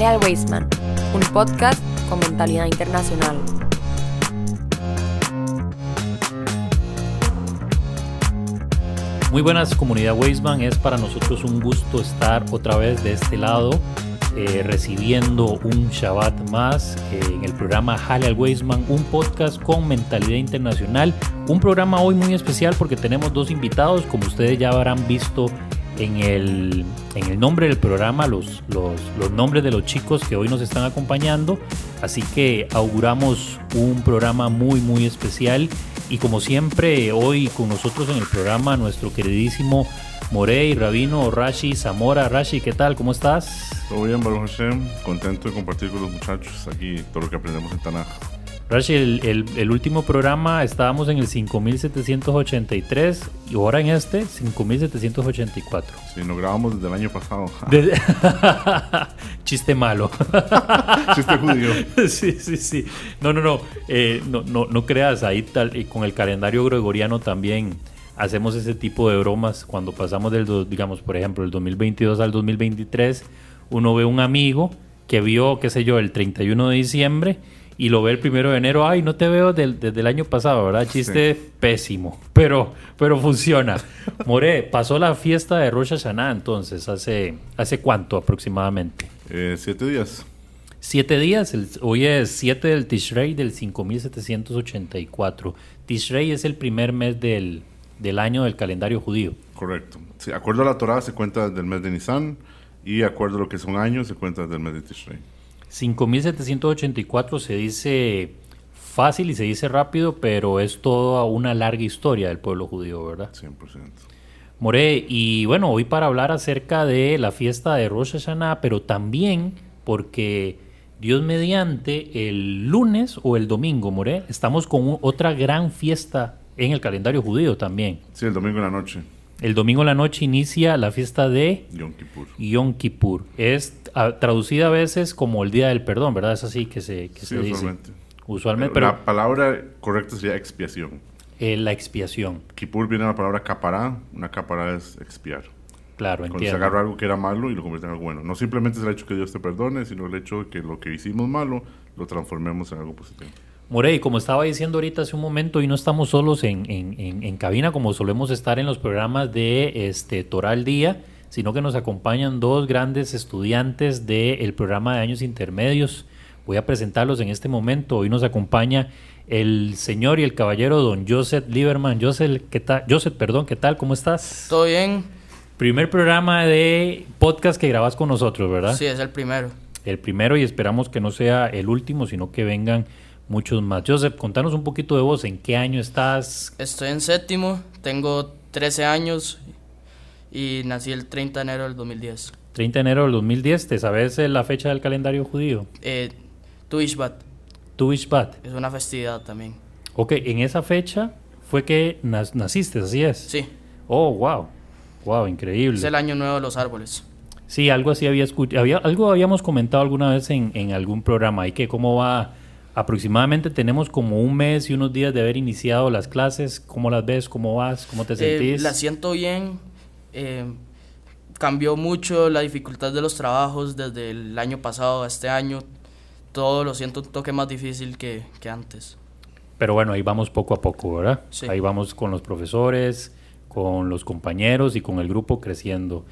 Jale al Wasteman, un podcast con mentalidad internacional. Muy buenas comunidad Wasteman, es para nosotros un gusto estar otra vez de este lado eh, recibiendo un Shabbat más eh, en el programa Jale al Weisman, un podcast con mentalidad internacional. Un programa hoy muy especial porque tenemos dos invitados, como ustedes ya habrán visto en el, en el nombre del programa, los, los, los nombres de los chicos que hoy nos están acompañando. Así que auguramos un programa muy, muy especial. Y como siempre, hoy con nosotros en el programa, nuestro queridísimo Morey, Rabino, Rashi, Zamora. Rashi, ¿qué tal? ¿Cómo estás? Todo bien, Baruch Hashem. Contento de compartir con los muchachos aquí todo lo que aprendemos en Tanaj. Rashi, el, el, último programa estábamos en el 5783 y ahora en este 5784. Sí, nos grabamos desde el año pasado. Chiste malo. Chiste judío. sí, sí, sí. No, no, no. Eh, no, no, no creas, ahí tal, y con el calendario gregoriano también hacemos ese tipo de bromas cuando pasamos del, digamos, por ejemplo, el 2022 al 2023, uno ve un amigo que vio, qué sé yo, el 31 de diciembre y lo ve el primero de enero, ay, no te veo desde el año pasado, ¿verdad? Chiste pésimo, pero, pero funciona. More, pasó la fiesta de Rosh Hashanah entonces, ¿hace, hace cuánto aproximadamente? Eh, siete días. Siete días, hoy es 7 del Tishrei del 5784. Tishrei es el primer mes del, del año del calendario judío. Correcto. Sí, acuerdo a la Torah se cuenta del mes de Nisan y acuerdo a lo que son años se cuenta del mes de Tishrei. 5784 se dice fácil y se dice rápido, pero es toda una larga historia del pueblo judío, ¿verdad? 100%. More, y bueno, hoy para hablar acerca de la fiesta de Rosh Hashanah, pero también porque Dios mediante el lunes o el domingo, More, estamos con otra gran fiesta en el calendario judío también. Sí, el domingo en la noche. El domingo en la noche inicia la fiesta de Yom Kippur. Yom Kippur. Es traducida a veces como el Día del Perdón, ¿verdad? Es así que se, que sí, se usualmente. dice. Usualmente. Pero, la palabra correcta sería expiación. Eh, la expiación. Kippur viene de la palabra capará. Una capará es expiar. Claro, Cuando entiendo. se agarra algo que era malo y lo convierte en algo bueno. No simplemente es el hecho que Dios te perdone, sino el hecho de que lo que hicimos malo lo transformemos en algo positivo. Morey, como estaba diciendo ahorita hace un momento, y no estamos solos en, en, en, en, cabina como solemos estar en los programas de este, Toral Día, sino que nos acompañan dos grandes estudiantes del programa de años intermedios. Voy a presentarlos en este momento. Hoy nos acompaña el señor y el caballero don Joseph Lieberman. Joseph, ¿qué tal? Joseph, perdón, ¿qué tal? ¿Cómo estás? Todo bien. Primer programa de podcast que grabas con nosotros, ¿verdad? Sí, es el primero. El primero y esperamos que no sea el último, sino que vengan muchos más. Joseph, contanos un poquito de vos, ¿en qué año estás? Estoy en séptimo, tengo 13 años y nací el 30 de enero del 2010. 30 de enero del 2010, ¿te sabes la fecha del calendario judío? Eh, Tu Ishbat. Tu Ishbat. Es una festividad también. Ok, en esa fecha fue que nas naciste, ¿así es? Sí. Oh, wow. Wow, increíble. Es el año nuevo de los árboles. Sí, algo así había escuchado, había, algo habíamos comentado alguna vez en, en algún programa, y que cómo va Aproximadamente tenemos como un mes y unos días de haber iniciado las clases. ¿Cómo las ves? ¿Cómo vas? ¿Cómo te sentís? Eh, la siento bien. Eh, cambió mucho la dificultad de los trabajos desde el año pasado a este año. Todo lo siento un toque más difícil que, que antes. Pero bueno, ahí vamos poco a poco, ¿verdad? Sí. Ahí vamos con los profesores, con los compañeros y con el grupo creciendo.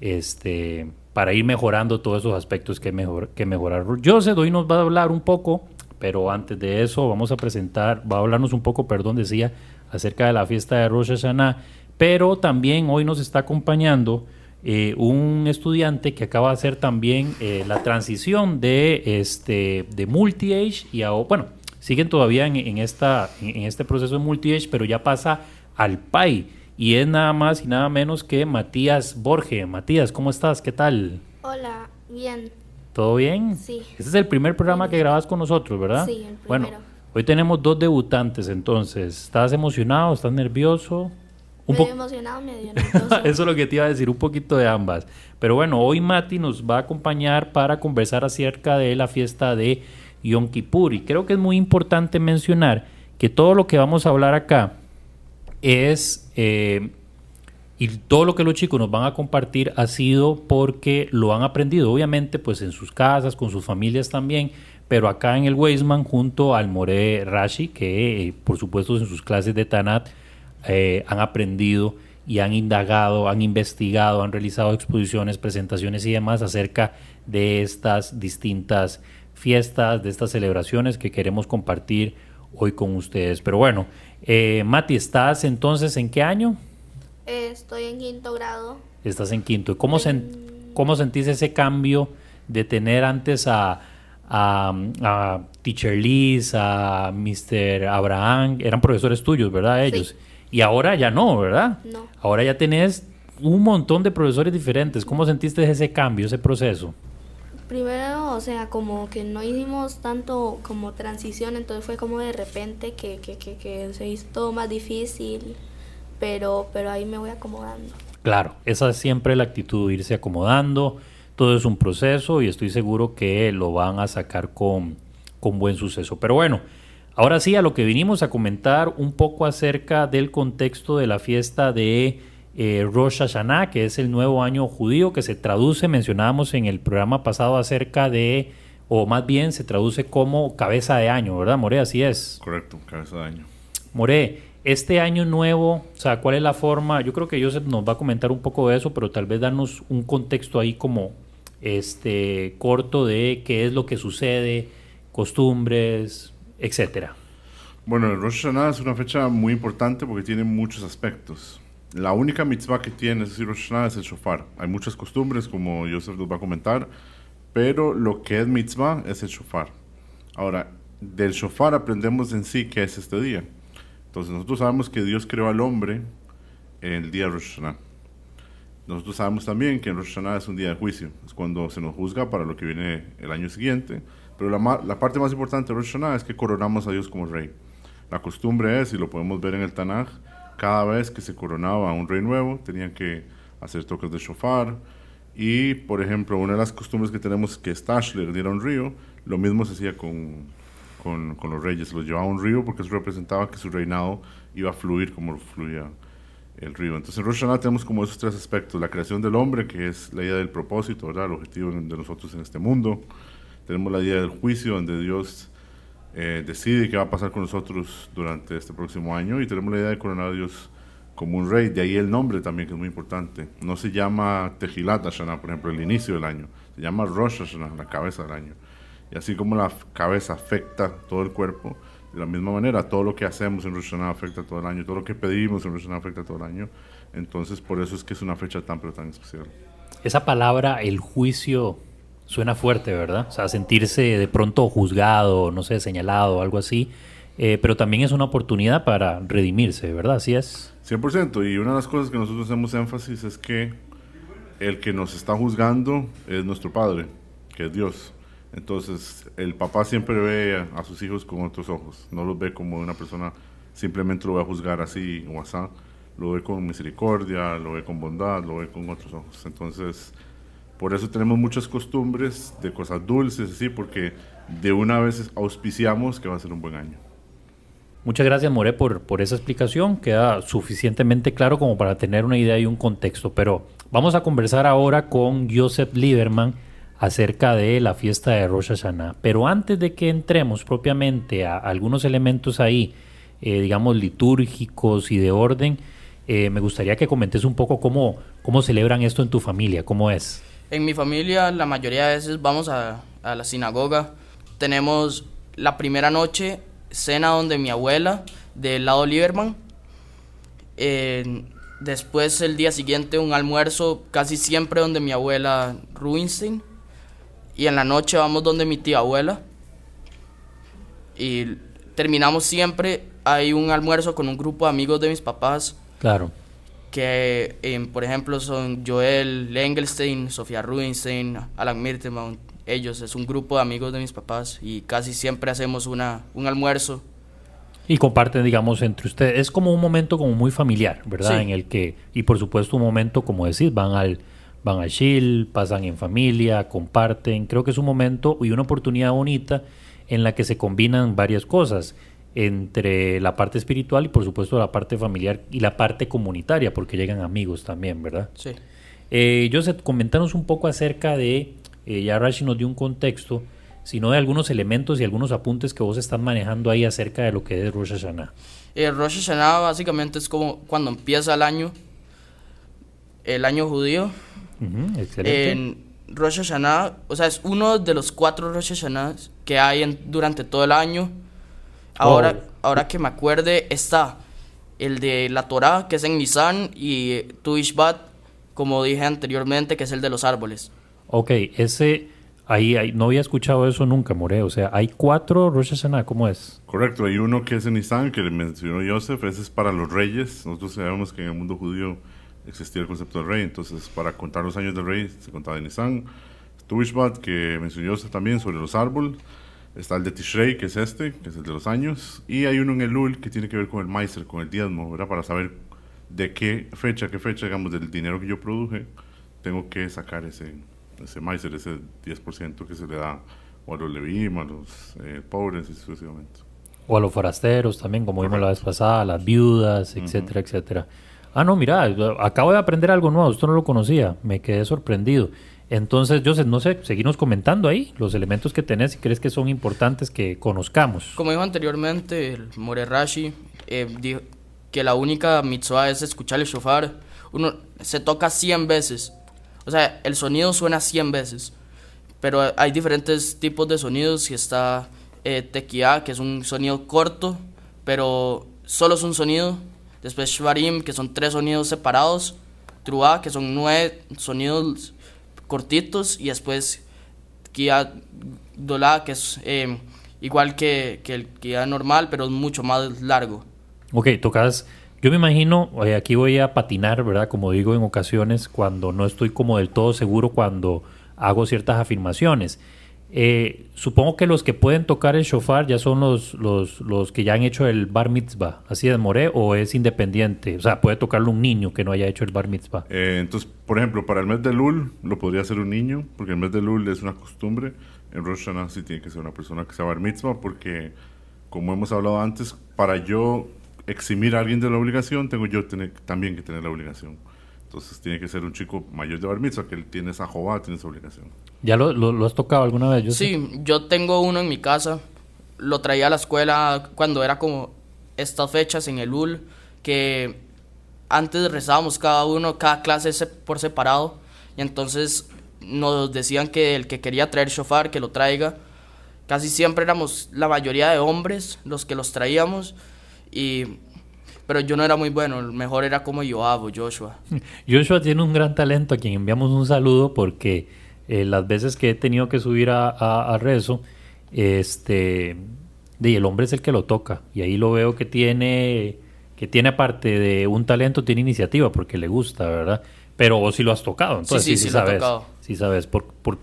Este, para ir mejorando todos esos aspectos que, mejor, que mejorar. Joseph hoy nos va a hablar un poco pero antes de eso vamos a presentar, va a hablarnos un poco, perdón, decía, acerca de la fiesta de Rosh Hashanah, pero también hoy nos está acompañando eh, un estudiante que acaba de hacer también eh, la transición de, este, de multi-age y a, bueno, siguen todavía en, en, esta, en este proceso de multi-age, pero ya pasa al PAI y es nada más y nada menos que Matías Borge. Matías, ¿cómo estás? ¿Qué tal? Hola, bien. ¿Todo bien? Sí. Este es el primer programa que grabas con nosotros, ¿verdad? Sí, el primero. Bueno, hoy tenemos dos debutantes, entonces. ¿Estás emocionado? ¿Estás nervioso? Un medio emocionado, medio. Eso es lo que te iba a decir, un poquito de ambas. Pero bueno, hoy Mati nos va a acompañar para conversar acerca de la fiesta de Yom Kippur. Y creo que es muy importante mencionar que todo lo que vamos a hablar acá es eh, Y todo lo que los chicos nos van a compartir ha sido porque lo han aprendido, obviamente, pues en sus casas, con sus familias también, pero acá en el Weisman junto al More Rashi, que eh, por supuesto en sus clases de Tanat eh, han aprendido y han indagado, han investigado, han realizado exposiciones, presentaciones y demás acerca de estas distintas fiestas, de estas celebraciones que queremos compartir hoy con ustedes. Pero bueno, eh, Mati, ¿estás entonces en qué año? Eh, estoy en quinto grado. Estás en quinto. ¿Y cómo, cómo sentís ese cambio de tener antes a, a, Teacher Liz, a Mr. Abraham? Eran profesores tuyos, ¿verdad? Ellos. Y ahora ya no, ¿verdad? No. Ahora ya tenés un montón de profesores diferentes. ¿Cómo sentiste ese cambio, ese proceso? Primero, o sea, como que no hicimos tanto como transición, entonces fue como de repente que, que, que, que se hizo todo más difícil, pero, pero ahí me voy acomodando. Claro, esa es siempre la actitud, irse acomodando, todo es un proceso y estoy seguro que lo van a sacar con, con buen suceso. Pero bueno, ahora sí a lo que vinimos a comentar un poco acerca del contexto de la fiesta de eh, Rosh Hashanah, que es el nuevo año judío, que se traduce, mencionábamos en el programa pasado acerca de, o más bien se traduce como cabeza de año, ¿verdad, More? Así es. Correcto, cabeza de año. More, este año nuevo, o sea, ¿cuál es la forma? Yo creo que Joseph nos va a comentar un poco de eso, pero tal vez darnos un contexto ahí como este corto de qué es lo que sucede, costumbres, etcétera. Bueno, el Rosh Hashanah es una fecha muy importante porque tiene muchos aspectos la única mitzvah que tiene ese Rosh Hashanah es el shofar. Hay muchas costumbres, como Joseph nos va a comentar, pero lo que es mitzvah es el shofar. Ahora, del shofar aprendemos en sí qué es este día. Entonces, nosotros sabemos que Dios creó al hombre en el día Rosh Hashanah. Nosotros sabemos también que el Rosh Hashanah es un día de juicio, es cuando se nos juzga para lo que viene el año siguiente. Pero la, la parte más importante de Rosh Hashanah es que coronamos a Dios como rey. La costumbre es, y lo podemos ver en el Tanaj, cada vez que se coronaba un rey nuevo, tenían que hacer toques de shofar. Y, por ejemplo, una de las costumbres que tenemos es que Stashler diera un río, lo mismo se hacía con, con, con los reyes, los llevaba a un río porque eso representaba que su reinado iba a fluir como fluía el río. Entonces en Rosh Hashanah tenemos como esos tres aspectos, la creación del hombre, que es la idea del propósito, ¿verdad? el objetivo de nosotros en este mundo. Tenemos la idea del juicio, donde Dios eh, decide qué va a pasar con nosotros durante este próximo año y tenemos la idea de coronar a Dios como un rey, de ahí el nombre también que es muy importante. No se llama Tejilat Hashanah, por ejemplo, el inicio del año, se llama Rosh Hashanah, la cabeza del año. Y así como la cabeza afecta todo el cuerpo, de la misma manera todo lo que hacemos en Rosh Hashanah afecta todo el año, todo lo que pedimos en Rosh Hashanah afecta todo el año. Entonces por eso es que es una fecha tan pero tan especial. Esa palabra, el juicio, Suena fuerte, ¿verdad? O sea, sentirse de pronto juzgado, no sé, señalado, algo así. Eh, pero también es una oportunidad para redimirse, ¿verdad? Así es. 100%. Y una de las cosas que nosotros hacemos énfasis es que el que nos está juzgando es nuestro Padre, que es Dios. Entonces, el papá siempre ve a, sus hijos con otros ojos. No los ve como una persona, simplemente lo va a juzgar así o así. Lo ve con misericordia, lo ve con bondad, lo ve con otros ojos. Entonces, por eso tenemos muchas costumbres de cosas dulces, así, porque de una vez auspiciamos que va a ser un buen año. Muchas gracias, More, por, por esa explicación. Queda suficientemente claro como para tener una idea y un contexto. Pero vamos a conversar ahora con Joseph Lieberman acerca de la fiesta de Rosh Hashanah. Pero antes de que entremos propiamente a algunos elementos ahí, eh, digamos, litúrgicos y de orden, eh, me gustaría que comentes un poco cómo, cómo celebran esto en tu familia, cómo es. En mi familia la mayoría de veces vamos a, la sinagoga. Tenemos la primera noche cena donde mi abuela del lado Lieberman. después el día siguiente un almuerzo casi siempre donde mi abuela Rubinstein. Y en la noche vamos donde mi tía abuela. Y terminamos siempre, hay un almuerzo con un grupo de amigos de mis papás. Claro que em, por ejemplo son Joel Engelstein, Sofía Rubinstein, Alan Mirtemount, ellos es un grupo de amigos de mis papás y casi siempre hacemos una, un almuerzo. Y comparten, digamos, entre ustedes. Es como un momento como muy familiar, ¿verdad? En el que, y por supuesto un momento, como decís, van al, van al chill, pasan en familia, comparten. Creo que es un momento y una oportunidad bonita en la que se combinan varias cosas. Entre la parte espiritual y por supuesto la parte familiar y la parte comunitaria, porque llegan amigos también, ¿verdad? Sí. Eh, Joseph, comentanos un poco acerca de, eh, ya Rashi nos dio un contexto, sino de algunos elementos y algunos apuntes que vos estás manejando ahí acerca de lo que es Rosh Hashanah. El Rosh Hashanah básicamente es como cuando empieza el año, el año judío. Excelente. En Rosh Hashanah, o sea, es uno de los cuatro Rosh Hashanah que hay en- durante todo el año. Ahora, Oh. ahora que me acuerde, está el de la Torah, que es en Nisan, y Tu Ishbat, como dije anteriormente, que es el de los árboles. Ok, ese, ahí, ahí- no había escuchado eso nunca, More. O sea, hay cuatro Rosh Hashanah, ¿cómo es? Correcto, hay uno que es en Nisan, que mencionó Joseph, ese es para los reyes. Nosotros sabemos que en el mundo judío existía el concepto del rey, entonces para contar los años del rey se contaba en Nisan. Tuvishbat, que mencionó Joseph también sobre los árboles. Está el de Tishrei, que es este, que es el de los años. Y hay uno en el Lul que tiene que ver con el Meiser, con el diezmo, ¿verdad? Para saber de qué fecha, qué fecha, digamos, del dinero que yo produje, tengo que sacar ese, ese Meiser, ese 10% que se le da o a los Levim, a los eh, pobres y sucesivamente. O a los forasteros también, como vimos la vez pasada, a las viudas, etcétera, etcétera. Ah, no, mira, acabo de aprender algo nuevo, esto no lo conocía, me quedé sorprendido. Entonces, Joseph, no sé, seguimos comentando ahí los elementos que tenés y crees que son importantes que conozcamos. Como dijo anteriormente, el More Rashi eh, dijo que la única mitzvah es escuchar el shofar. Uno se toca 100 veces. O sea, el sonido suena 100 veces. Pero hay diferentes tipos de sonidos. Y está eh, tequía, que es un sonido corto, pero solo es un sonido. Después shvarim, que son tres sonidos separados. Truá, que son nueve sonidos cortitos. Y después Kia Dolá, que es eh, igual que, que el Kia normal, pero mucho más largo. Ok, tocas. Yo me imagino, eh, aquí voy a patinar, ¿verdad? Como digo en ocasiones, cuando no estoy como del todo seguro cuando hago ciertas afirmaciones. Eh, supongo que los que pueden tocar el shofar ya son los, los, los que ya han hecho el bar mitzvah, así de More, o es independiente. O sea, puede tocarlo un niño que no haya hecho el bar mitzvah. Eh, entonces, por ejemplo, para el mes de Lul lo podría hacer un niño, porque el mes de Lul es una costumbre. En Rosh Hashanah sí tiene que ser una persona que sea bar mitzvah, porque, como hemos hablado antes, para yo eximir a alguien de la obligación, tengo yo tener, también que tener la obligación. Entonces, tiene que ser un chico mayor de bar mitzvah, que él tiene esa jová, tiene esa obligación. ¿Ya lo, lo- lo has tocado alguna vez? Joseph? Sí, yo tengo uno en mi casa. Lo traía a la escuela cuando era como estas fechas en el UL, que antes rezábamos cada uno, cada clase se- por separado. Y entonces nos decían que el que quería traer shofar, que lo traiga. Casi siempre éramos la mayoría de hombres los que los traíamos. Y, pero yo no era muy bueno, el mejor era como Joab o Joshua. Joshua tiene un gran talento a quien enviamos un saludo porque eh, las veces que he tenido que subir a, a- a rezo, este, de, el hombre es el que lo toca y ahí lo veo que tiene, que tiene aparte de un talento, tiene iniciativa porque le gusta, ¿verdad? Pero vos sí lo has tocado, entonces sí, sí, sí lo he sabes, tocado. sí sabes. Por, por-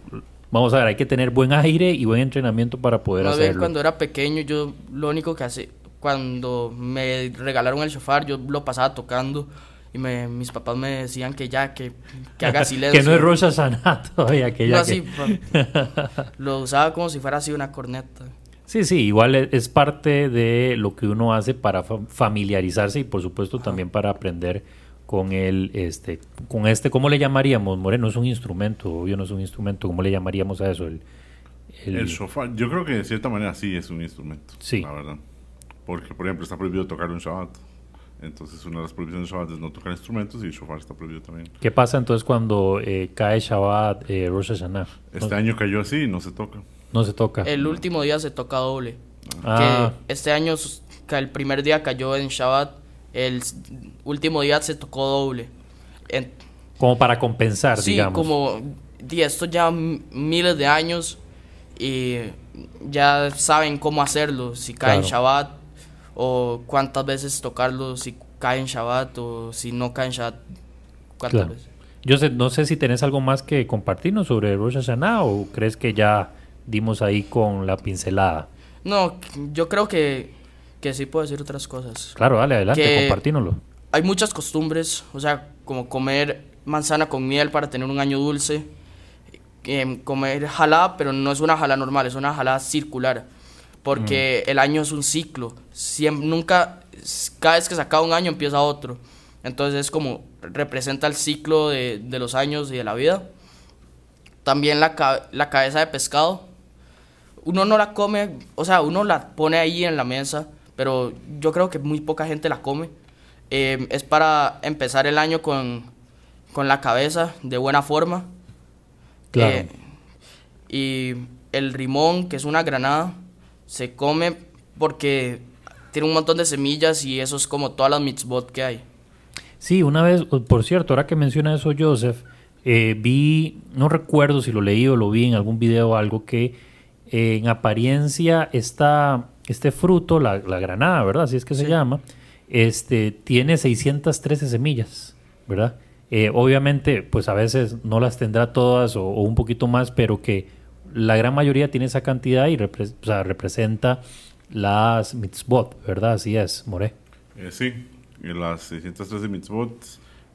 vamos a ver, hay que tener buen aire y buen entrenamiento para poder bien hacerlo. cuando era pequeño, yo lo único que hace, cuando me regalaron el shofar, yo lo pasaba tocando y me, mis papás me decían que ya, que, que haga silencio. que no es Rosh Hashanah todavía, que No, ya así, que- lo usaba como si fuera así una corneta. Sí, sí, igual e- es parte de lo que uno hace para fa- familiarizarse y por supuesto también para aprender con el, este, con este, ¿cómo le llamaríamos? Moreno es un instrumento, obvio no es un instrumento, ¿cómo le llamaríamos a eso? El, el- El shofar, yo creo que de cierta manera sí es un instrumento. Sí. La verdad. Porque, por ejemplo, está prohibido tocar un Shabbat. Entonces, una de las prohibiciones de Shabbat es no tocar instrumentos y el shofar está prohibido también. ¿Qué pasa entonces cuando eh, cae Shabbat, eh, Rosh Hashanah? Este no, año cayó así y no se toca. no se toca. El último día se toca doble. Ah. Que este año, el primer día cayó en Shabbat, el último día se tocó doble. En- Como para compensar, Sí, digamos. como di, esto ya miles de años y ya saben cómo hacerlo, si cae en Claro. Shabbat o cuántas veces tocarlo, si cae en Shabbat o si no cae en Shabbat, cuántas Claro. veces. Yo sé- no sé si tenés algo más que compartirnos sobre Rosh Hashanah o crees que ya dimos ahí con la pincelada. No, yo creo que, que sí puedo decir otras cosas. Claro, dale, adelante, compartínoslo. Hay muchas costumbres, o sea, como comer manzana con miel para tener un año dulce, em, comer jalá, pero no es una jalá normal, es una jalá circular, porque el año es un ciclo. Siempre, nunca, cada vez que se acaba un año empieza otro. Entonces es como representa el ciclo de, de los años y de la vida. También la, la cabeza de pescado. Uno no la come, o sea, uno la pone ahí en la mesa, pero yo creo que muy poca gente la come. Eh, es para empezar el año con, con la cabeza de buena forma. Claro. Eh, y el rimón, que es una granada, se come porque tiene un montón de semillas y eso es como todas las mitzvot que hay. Sí, una vez, por cierto, ahora que menciona eso Joseph, eh, vi, no recuerdo si lo leí o lo vi en algún video o algo, que eh, en apariencia esta, este fruto, la, la granada, ¿verdad? Así es que se llama, este, tiene 613 semillas, ¿verdad? Eh, obviamente, pues a veces no las tendrá todas o, o un poquito más, pero que la gran mayoría tiene esa cantidad y repre- o sea, representa las mitzvot, ¿verdad? Así es, More. Eh, sí, y las 613 mitzvot,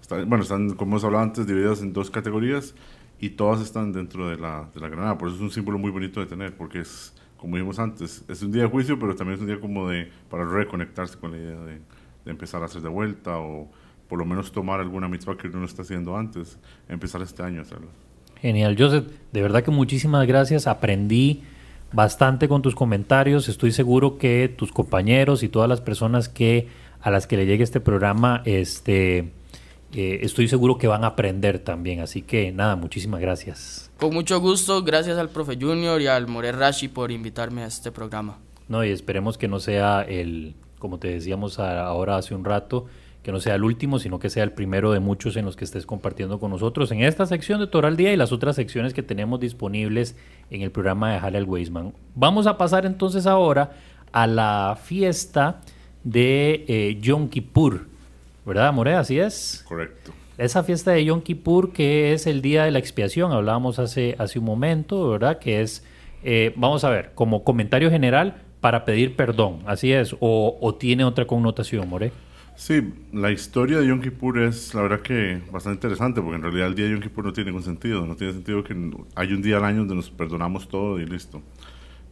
están, bueno, están, como hemos hablado antes, divididas en dos categorías y todas están dentro de la, de la granada. Por eso es un símbolo muy bonito de tener, porque es, como dijimos antes, es un día de juicio, pero también es un día como de, para reconectarse con la idea de, de empezar a hacer de vuelta o por lo menos tomar alguna mitzvah que uno no está haciendo antes, empezar este año a hacerla. Genial, Joseph. De verdad que muchísimas gracias. Aprendí bastante con tus comentarios. Estoy seguro que tus compañeros y todas las personas que a las que le llegue este programa, este, eh, estoy seguro que van a aprender también. Así que nada, muchísimas gracias. Con mucho gusto, gracias al profe Junior y al More Rashi por invitarme a este programa. No, y esperemos que no sea el, como te decíamos ahora hace un rato, que no sea el último, sino que sea el primero de muchos en los que estés compartiendo con nosotros en esta sección de Toral Día y las otras secciones que tenemos disponibles en el programa de Halal Weisman. Vamos a pasar entonces ahora a la fiesta de eh, Yom Kippur, ¿verdad, More? Así es. Correcto. Esa fiesta de Yom Kippur, que es el día de la expiación, hablábamos hace, hace un momento, ¿verdad? Que es, eh, vamos a ver, como comentario general para pedir perdón, así es, o, o tiene otra connotación, More. Sí, la historia de Yom Kippur es la verdad que bastante interesante, porque en realidad el día de Yom Kippur no tiene ningún sentido, no tiene sentido que hay un día al año donde nos perdonamos todo y listo.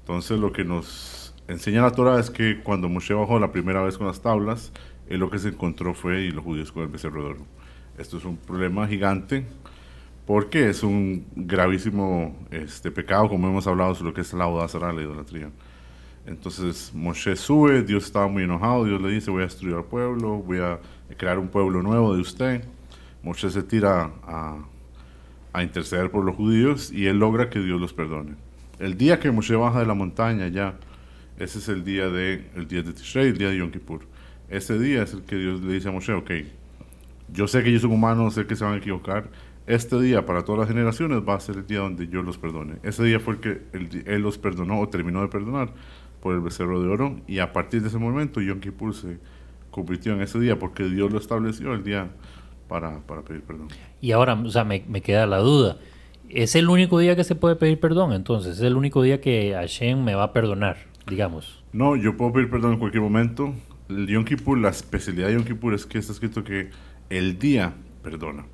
Entonces lo que nos enseña la Torah es que cuando Moshe bajó la primera vez con las tablas, él lo que se encontró fue y los judíos con el becerro de oro. Esto es un problema gigante porque es un gravísimo este, pecado, como hemos hablado sobre lo que es la audazara, la idolatría. Entonces Moshe sube, Dios estaba muy enojado, Dios le dice, voy a destruir al pueblo, voy a crear un pueblo nuevo de usted. Moshe se tira a, a interceder por los judíos y él logra que Dios los perdone. El día que Moshe baja de la montaña ya, ese es el día de, el día de Tishrei, el día de Yom Kippur. Ese día es el que Dios le dice a Moshe, ok, yo sé que ellos son humanos, sé que se van a equivocar. Este día para todas las generaciones va a ser el día donde yo los perdone. Ese día fue el que di- él los perdonó o terminó de perdonar por el becerro de oro y a partir de ese momento Yom Kippur se convirtió en ese día porque Dios lo estableció el día para, para pedir perdón. Y ahora, o sea, me, me queda la duda. ¿Es el único día que se puede pedir perdón? Entonces, es el único día que Hashem me va a perdonar, digamos. No, yo puedo pedir perdón en cualquier momento. El Yom Kippur, la especialidad de Yom Kippur es que está escrito que el día perdona.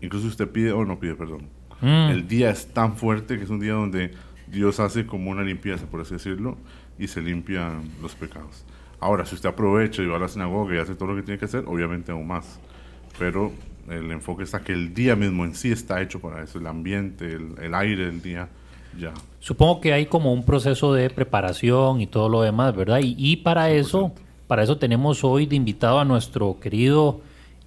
Incluso usted pide o no pide perdón. Mm. El día es tan fuerte que es un día donde Dios hace como una limpieza, por así decirlo, y se limpian los pecados. Ahora, si usted aprovecha y va a la sinagoga y hace todo lo que tiene que hacer, obviamente aún más. Pero el enfoque está que el día mismo en sí está hecho para eso, el ambiente, el, el aire del día, ya. Supongo que hay como un proceso de preparación y todo lo demás, ¿verdad? Y, y para eso, para eso tenemos hoy de invitado a nuestro querido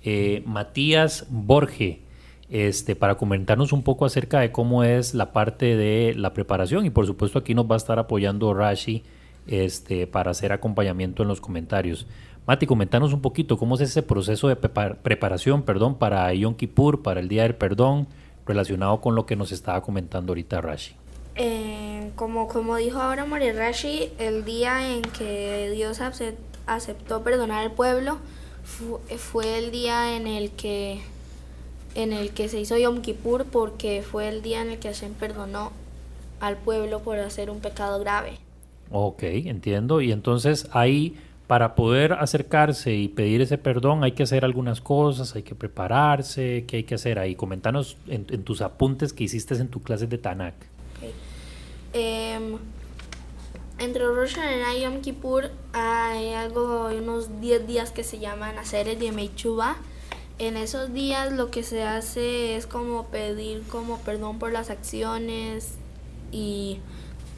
eh, Matías Borge, este, para comentarnos un poco acerca de cómo es la parte de la preparación. Y por supuesto aquí nos va a estar apoyando Rashi este, para hacer acompañamiento en los comentarios. Mati, comentanos un poquito cómo es ese proceso de prepa- preparación, perdón, para Yom Kippur, para el Día del Perdón, relacionado con lo que nos estaba comentando ahorita Rashi. Eh, como, como dijo ahora More Rashi, el día en que Dios acep- aceptó perdonar al pueblo fu- fue el día en el que en el que se hizo Yom Kippur porque fue el día en el que Hashem perdonó al pueblo por hacer un pecado grave. Ok, entiendo. Y entonces ahí, para poder acercarse y pedir ese perdón, hay que hacer algunas cosas, hay que prepararse, ¿qué hay que hacer ahí? Comentanos en, tus apuntes que hiciste en tu clase de Tanakh. Em, Entre Rosh Hashanah y Yom Kippur hay algo, unos 10 días que se llaman hacer el Yemei. En esos días lo que se hace es como pedir como perdón por las acciones y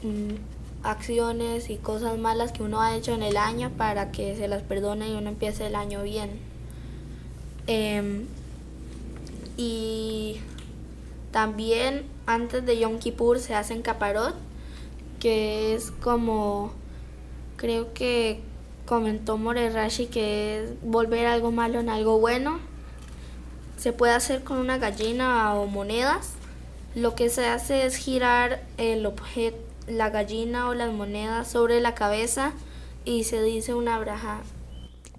mm, acciones y cosas malas que uno ha hecho en el año para que se las perdone y uno empiece el año bien. Em, y también antes de Yom Kippur se hacen caparot, que es como, creo que comentó Morerashi que es volver algo malo en algo bueno. Se puede hacer con una gallina o monedas. Lo que se hace es girar el objeto, la gallina o las monedas sobre la cabeza y se dice una braja.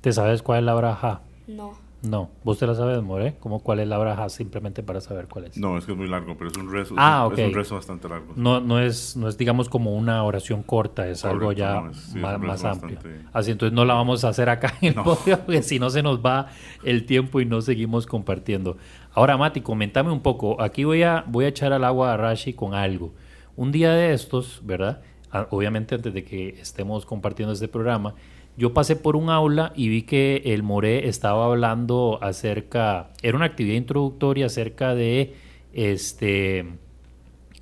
¿Te sabes cuál es la braja? No. No. ¿Vos te la sabes, More? ¿Cómo cuál es la braja? Simplemente para saber cuál es. No, es que es muy largo, pero es un rezo. Ah, es, un- es un rezo bastante largo. No, no es, no es digamos como una oración corta, es algo Correcto, ya no, es- sí, es más, más amplio. bastante- Así entonces no la vamos a hacer acá en el No. podio, porque si no se nos va el tiempo y no seguimos compartiendo. Ahora, Mati, comentame un poco. Aquí voy a, voy a echar al agua a Rashi con algo. Un día de estos, ¿verdad? Ah, Obviamente antes de que estemos compartiendo este programa, yo pasé por un aula y vi que el More estaba hablando acerca, era una actividad introductoria acerca de este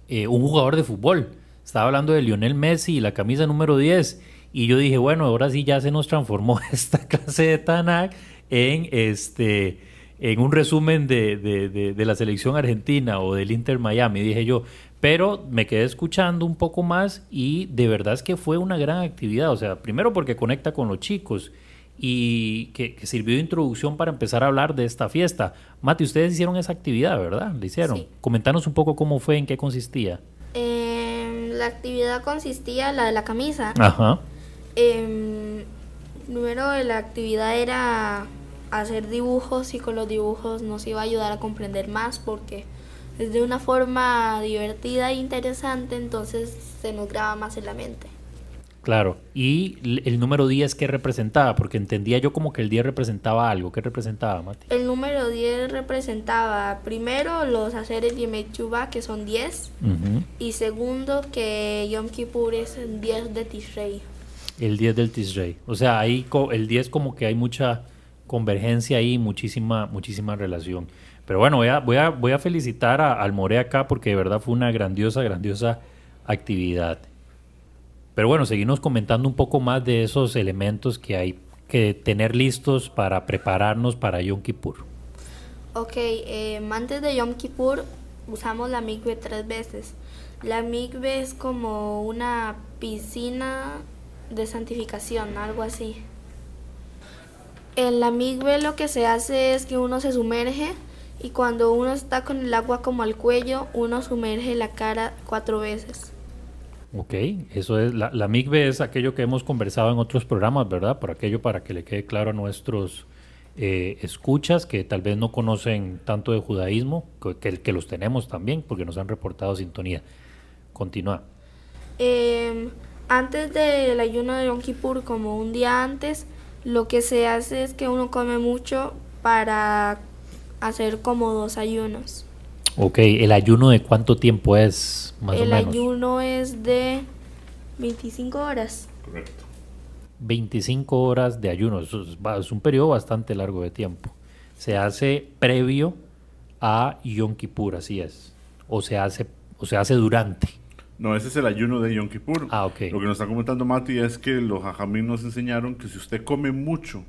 eh, un jugador de fútbol. Estaba hablando de Lionel Messi y la camisa número 10. Y yo dije, bueno, ahora sí ya se nos transformó esta clase de Tanakh en este en un resumen de, de- de- de la selección argentina o del Inter Miami, dije yo. Pero me quedé escuchando un poco más y de verdad es que fue una gran actividad. O sea, primero porque conecta con los chicos y que, que sirvió de introducción para empezar a hablar de esta fiesta. Mati, ustedes hicieron esa actividad, ¿verdad? ¿La hicieron? Sí. Comentanos un poco cómo fue, en qué consistía. Em, la actividad consistía, la de la camisa. Ajá. Em, primero la actividad era hacer dibujos y con los dibujos nos iba a ayudar a comprender más porque es de una forma divertida e interesante, entonces se nos graba más en la mente. Claro. ¿Y el número 10 qué representaba? Porque entendía yo como que el 10 representaba algo. ¿Qué representaba, Mati? El número 10 representaba primero los haceres Yemei Tshuva, que son 10, Ujú. y segundo que Yom Kippur es 10 de Tishrei. El 10 del Tishrei. O sea, ahí el 10 como que hay mucha convergencia ahí, muchísima, muchísima relación. Pero bueno, voy a, voy a, voy a felicitar a, al More acá porque de verdad fue una grandiosa, grandiosa actividad. Pero bueno, seguimos comentando un poco más de esos elementos que hay que tener listos para prepararnos para Yom Kippur. Ok, em, antes de Yom Kippur usamos la mikve tres veces. La mikve es como una piscina de santificación, algo así. En la mikve lo que se hace es que uno se sumerge y cuando uno está con el agua como al cuello, uno sumerge la cara cuatro veces. Ok, eso es, la, la migbe es aquello que hemos conversado en otros programas, ¿verdad? Por aquello para que le quede claro a nuestros eh, escuchas que tal vez no conocen tanto de judaísmo, que, que, que los tenemos también, porque nos han reportado sintonía. Continúa. Em, antes del ayuno de Yom Kippur, como un día antes, lo que se hace es que uno come mucho para hacer como dos ayunos. Ok, ¿el ayuno de cuánto tiempo es, más El o menos? ayuno es de 25 horas. Correcto. 25 horas de ayuno, eso es, es un periodo bastante largo de tiempo. Se hace previo a Yom Kippur, así es. O se hace, o se hace durante. No, ese es el ayuno de Yom Kippur. Ah, ok. Lo que nos está comentando Mati es que los hajamim nos enseñaron que si usted come mucho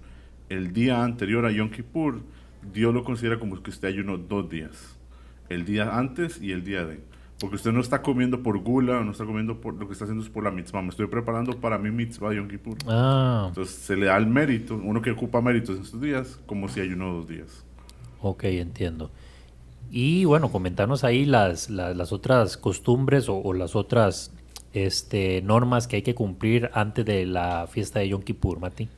el día anterior a Yom Kippur, Dios lo considera como que usted ayunó dos días. El día antes y el día de. Porque usted no está comiendo por gula, no está comiendo por lo que está haciendo es por la mitzvah. Me estoy preparando para mi mitzvah de Yom Kippur. Ah, Entonces se le da el mérito, uno que ocupa méritos en estos días, como si ayunó dos días. ok, entiendo. Y bueno, comentarnos ahí las, las, las otras costumbres o, o las otras este, normas que hay que cumplir antes de la fiesta de Yom Kippur, Mati.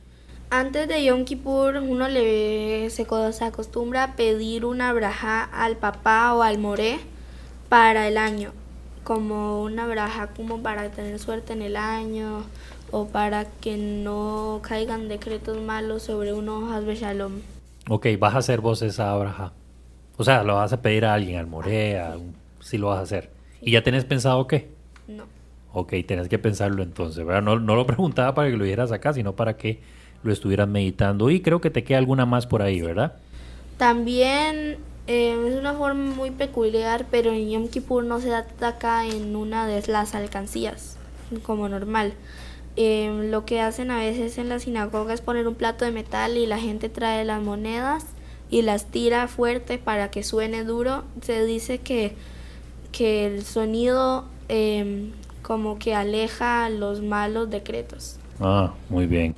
Antes de Yom Kippur, uno le, se, se acostumbra a pedir una braja al papá o al moré para el año. Como una braja como para tener suerte en el año o para que no caigan decretos malos sobre uno Hasbe Shalom. Ok, vas a hacer vos esa braja. O sea, lo vas a pedir a alguien, al More, a un- sí lo vas a hacer. ¿Y ya tenés pensado qué? No. Ok, tenés que pensarlo entonces, ¿verdad? No, no lo preguntaba para que lo vieras acá, sino para que lo estuvieras meditando. Y creo que te queda alguna más por ahí, ¿verdad? También eh, es una forma muy peculiar, pero en Yom Kippur no se ataca en una de las alcancías, como normal. Eh, lo que hacen a veces en la sinagoga es poner un plato de metal y la gente trae las monedas y las tira fuerte para que suene duro. Se dice que, que el sonido eh, como que aleja los malos decretos. Ah, muy bien.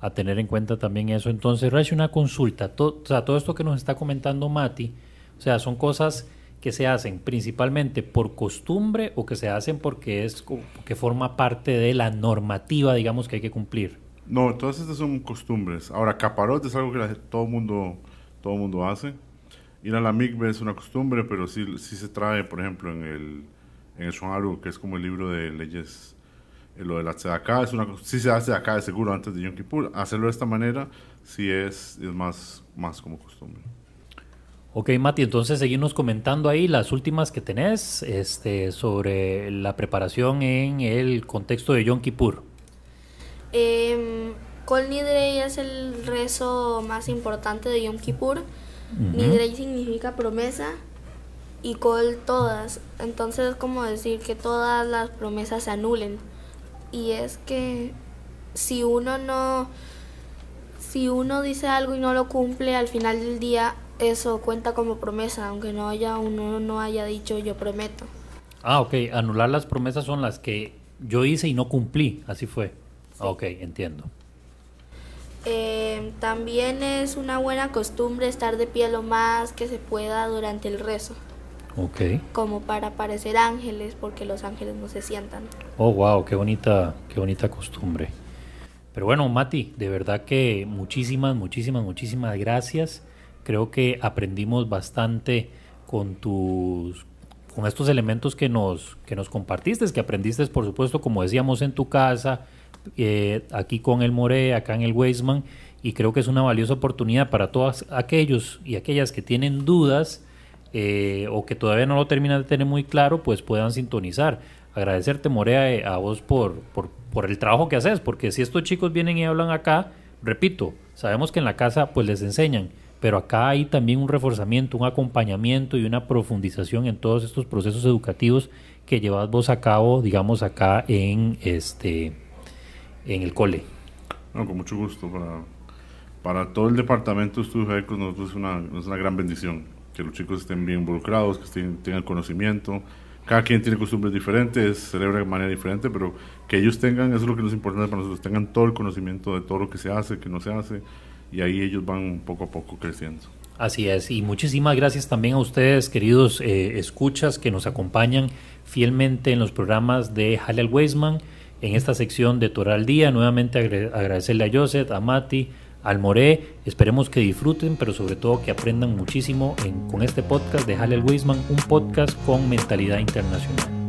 A tener en cuenta también eso. Entonces, Rashi, una consulta. Todo, o sea, todo esto que nos está comentando Mati, o sea, son cosas que se hacen principalmente por costumbre o que se hacen porque es que forma parte de la normativa, digamos, que hay que cumplir. No, todas estas son costumbres. Ahora, caparot es algo que todo mundo todo mundo hace. Ir a la migbe es una costumbre, pero sí, sí se trae, por ejemplo, en el en el Aruch, que es como el libro de leyes, eh, lo de la tzedakah, es una sí se hace acá de seguro antes de Yom Kippur. Hacerlo de esta manera sí es, es más, más como costumbre. Ok, Mati, entonces seguimos comentando ahí las últimas que tenés este, sobre la preparación en el contexto de Yom Kippur. Eh, Kol Nidrei es el rezo más importante de Yom Kippur. Nidrei significa promesa y Kol todas. Entonces es como decir que todas las promesas se anulen. Y es que si uno no, si uno dice algo y no lo cumple, al final del día eso cuenta como promesa, aunque no haya uno no haya dicho yo prometo. Ah, ok, anular las promesas son las que yo hice y no cumplí, así fue. Ah, Ok, entiendo. Eh, también es una buena costumbre estar de pie lo más que se pueda durante el rezo, Ok. como para parecer ángeles, porque los ángeles no se sientan. Oh, wow, qué bonita, qué bonita costumbre. Pero bueno, Mati, de verdad que muchísimas, muchísimas, muchísimas gracias. Creo que aprendimos bastante con tus con estos elementos que nos, que nos compartiste, que aprendiste, por supuesto, como decíamos, en tu casa, eh, aquí con el More, acá en el Weisman, y creo que es una valiosa oportunidad para todos aquellos y aquellas que tienen dudas eh, o que todavía no lo terminan de tener muy claro, pues puedan sintonizar. Agradecerte, Morea, eh, a vos por, por, por el trabajo que haces, porque si estos chicos vienen y hablan acá, repito, sabemos que en la casa pues les enseñan, pero acá hay también un reforzamiento, un acompañamiento y una profundización en todos estos procesos educativos que llevas vos a cabo, digamos, acá en este en el cole. No, con mucho gusto. Para, para todo el departamento de estudios médicos nosotros es una, es una gran bendición que los chicos estén bien involucrados, que estén- tengan conocimiento. Cada quien tiene costumbres diferentes, celebra de manera diferente, pero que ellos tengan, eso es lo que es importante para nosotros, tengan todo el conocimiento de todo lo que se hace, que no se hace, y ahí ellos van poco a poco creciendo. Así es, y muchísimas gracias también a ustedes, queridos eh, escuchas, que nos acompañan fielmente en los programas de Halal Weisman, en esta sección de Torah al Día. Nuevamente agra- agradecerle a Joseph, a Mati, al Moré. Esperemos que disfruten, pero sobre todo que aprendan muchísimo en- con este podcast de Halal Weisman, un podcast con mentalidad internacional.